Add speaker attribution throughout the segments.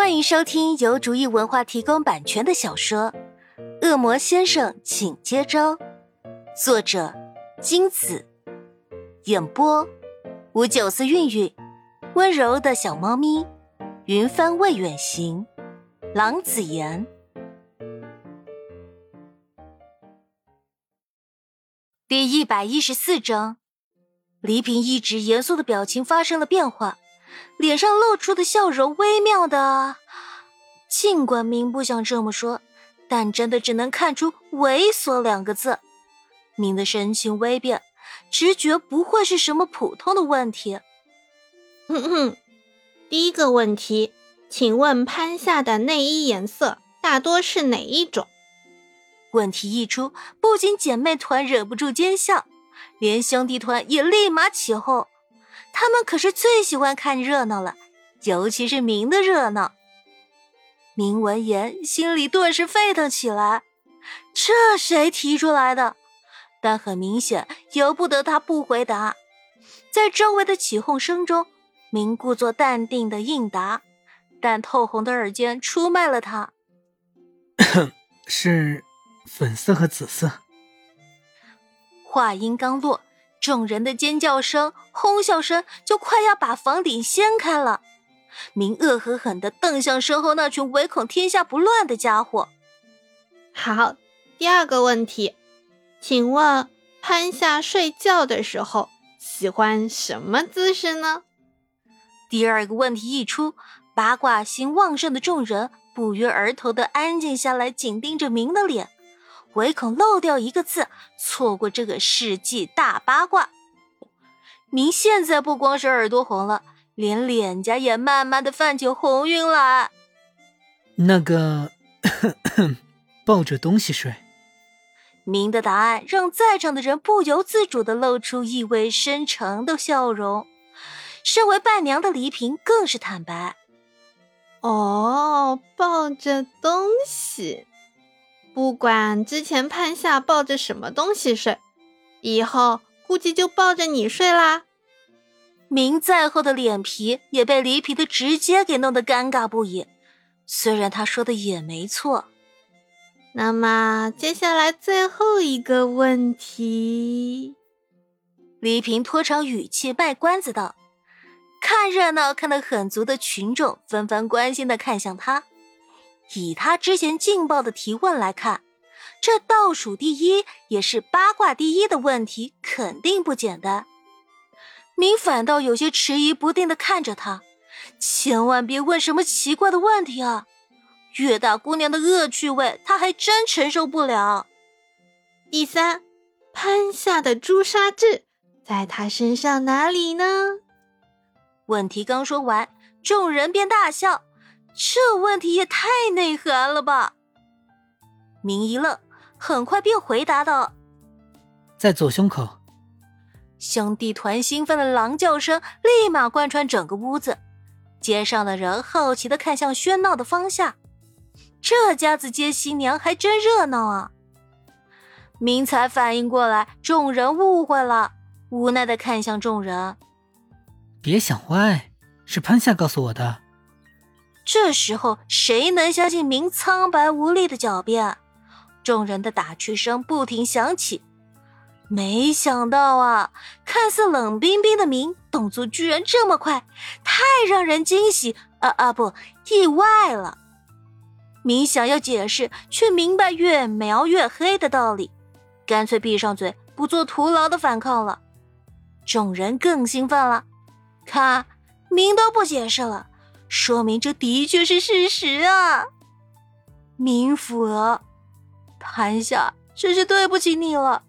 Speaker 1: 欢迎收听由竹意文化提供版权的小说《恶魔先生，请接招》，作者金子，演播吴九思、韵韵，温柔的小猫咪，云帆未远行，郎子言。第一百一十四章，黎平一直严肃的表情发生了变化。脸上露出的笑容微妙的，尽管明不想这么说，但真的只能看出“猥琐”两个字。明的神情微变，直觉不会是什么普通的问题。
Speaker 2: 哼哼，第一个问题，请问潘夏的内衣颜色大多是哪一种？
Speaker 1: 问题一出，不仅姐妹团忍不住奸笑，连兄弟团也立马起哄。他们可是最喜欢看热闹了，尤其是明的热闹。明闻言，心里顿时沸腾起来。这谁提出来的？但很明显，由不得他不回答。在周围的起哄声中，明故作淡定的应答，但透红的耳尖出卖了他。
Speaker 3: 是粉色和紫色。
Speaker 1: 话音刚落。众人的尖叫声、哄笑声就快要把房顶掀开了。明恶狠狠地瞪向身后那群唯恐天下不乱的家伙。
Speaker 2: 好，第二个问题，请问潘夏睡觉的时候喜欢什么姿势呢？
Speaker 1: 第二个问题一出，八卦心旺盛的众人不约而同地安静下来，紧盯着明的脸。唯恐漏掉一个字，错过这个世纪大八卦。明现在不光是耳朵红了，连脸颊也慢慢的泛起红晕来。
Speaker 3: 那个，抱着东西睡。
Speaker 1: 明的答案让在场的人不由自主的露出意味深长的笑容。身为伴娘的黎平更是坦白：“
Speaker 2: 哦，抱着东西。”不管之前潘夏抱着什么东西睡，以后估计就抱着你睡啦。
Speaker 1: 明再厚的脸皮也被黎皮的直接给弄得尴尬不已。虽然他说的也没错。
Speaker 2: 那么接下来最后一个问题，
Speaker 1: 黎平拖长语气卖关子道：“看热闹看得很足的群众纷纷关心的看向他。”以他之前劲爆的提问来看，这倒数第一也是八卦第一的问题肯定不简单。明反倒有些迟疑不定的看着他，千万别问什么奇怪的问题啊！月大姑娘的恶趣味，他还真承受不了。
Speaker 2: 第三，潘夏的朱砂痣在他身上哪里呢？
Speaker 1: 问题刚说完，众人便大笑。这问题也太内涵了吧！明一愣，很快便回答道：“
Speaker 3: 在左胸口。”
Speaker 1: 兄弟团兴奋的狼叫声立马贯穿整个屋子，街上的人好奇的看向喧闹的方向。这家子接新娘还真热闹啊！明才反应过来，众人误会了，无奈的看向众人：“
Speaker 3: 别想歪，是潘夏告诉我的。”
Speaker 1: 这时候谁能相信明苍白无力的狡辩？众人的打趣声不停响起。没想到啊，看似冷冰冰的明，动作居然这么快，太让人惊喜啊啊不，意外了。明想要解释，却明白越描越黑的道理，干脆闭上嘴，不做徒劳的反抗了。众人更兴奋了，看明都不解释了。说明这的确是事实啊！明府，潘夏，真是对不起你了，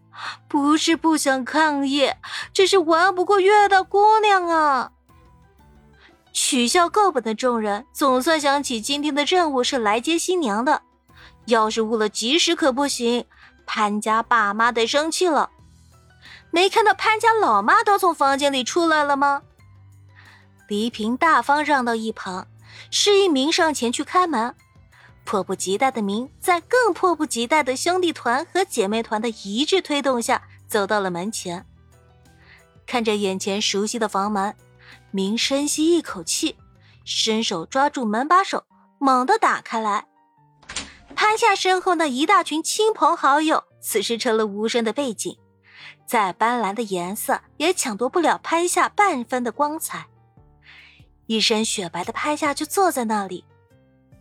Speaker 1: 不是不想抗议，只是玩不过月大姑娘啊！取笑够本的众人总算想起今天的任务是来接新娘的，要是误了吉时可不行，潘家爸妈得生气了。没看到潘家老妈都从房间里出来了吗？黎平大方让到一旁，示意明上前去开门。迫不及待的明，在更迫不及待的兄弟团和姐妹团的一致推动下，走到了门前。看着眼前熟悉的房门，明深吸一口气，伸手抓住门把手，猛地打开来。潘夏身后那一大群亲朋好友，此时成了无声的背景，再斑斓的颜色也抢夺不了潘夏半分的光彩。一身雪白的潘夏就坐在那里，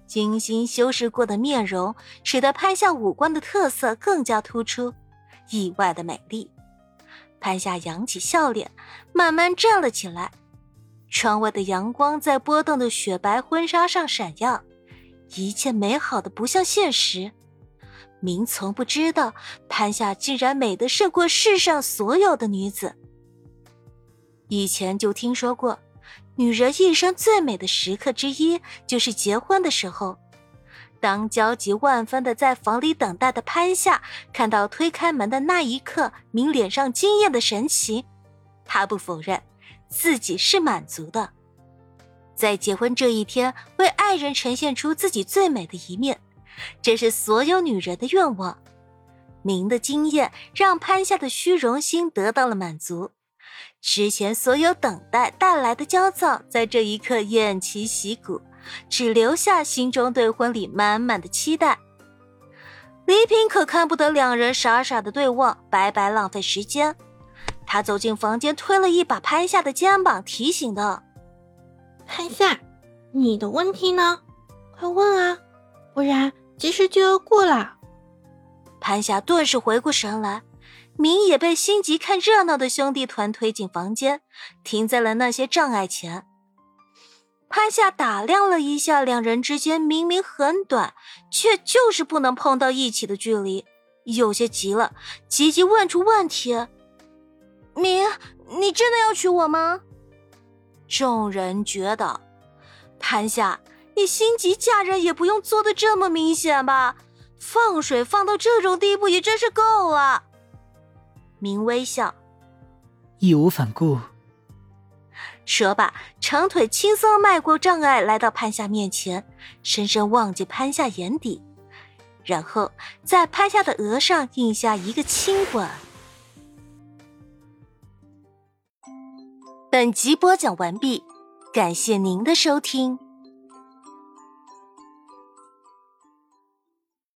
Speaker 1: 精心修饰过的面容使得潘夏五官的特色更加突出，意外的美丽。潘夏扬起笑脸，慢慢站了起来。窗外的阳光在波动的雪白婚纱上闪耀，一切美好的不像现实。明从不知道潘夏竟然美得胜过世上所有的女子。以前就听说过。女人一生最美的时刻之一，就是结婚的时候。当焦急万分的在房里等待的潘夏看到推开门的那一刻，明脸上惊艳的神情，她不否认自己是满足的。在结婚这一天，为爱人呈现出自己最美的一面，这是所有女人的愿望。明的惊艳让潘夏的虚荣心得到了满足。之前所有等待带来的焦躁，在这一刻偃旗息鼓，只留下心中对婚礼满满的期待。李品可看不得两人傻傻的对望，白白浪费时间。他走进房间，推了一把潘夏的肩膀，提醒道：“
Speaker 2: 潘夏，你的问题呢？快问啊，不然吉时就要过了。”
Speaker 1: 潘夏顿时回过神来。明也被心急看热闹的兄弟团推进房间，停在了那些障碍前。潘夏打量了一下两人之间明明很短，却就是不能碰到一起的距离，有些急了，急急问出问题：“明，你真的要娶我吗？”众人觉得，潘夏，你心急嫁人也不用做的这么明显吧？放水放到这种地步也真是够了。明微笑，
Speaker 3: 义无反顾。
Speaker 1: 说罢，长腿轻松迈过障碍，来到潘夏面前，深深望进潘夏眼底，然后在潘夏的额上印下一个亲吻。本集播讲完毕，感谢您的收听。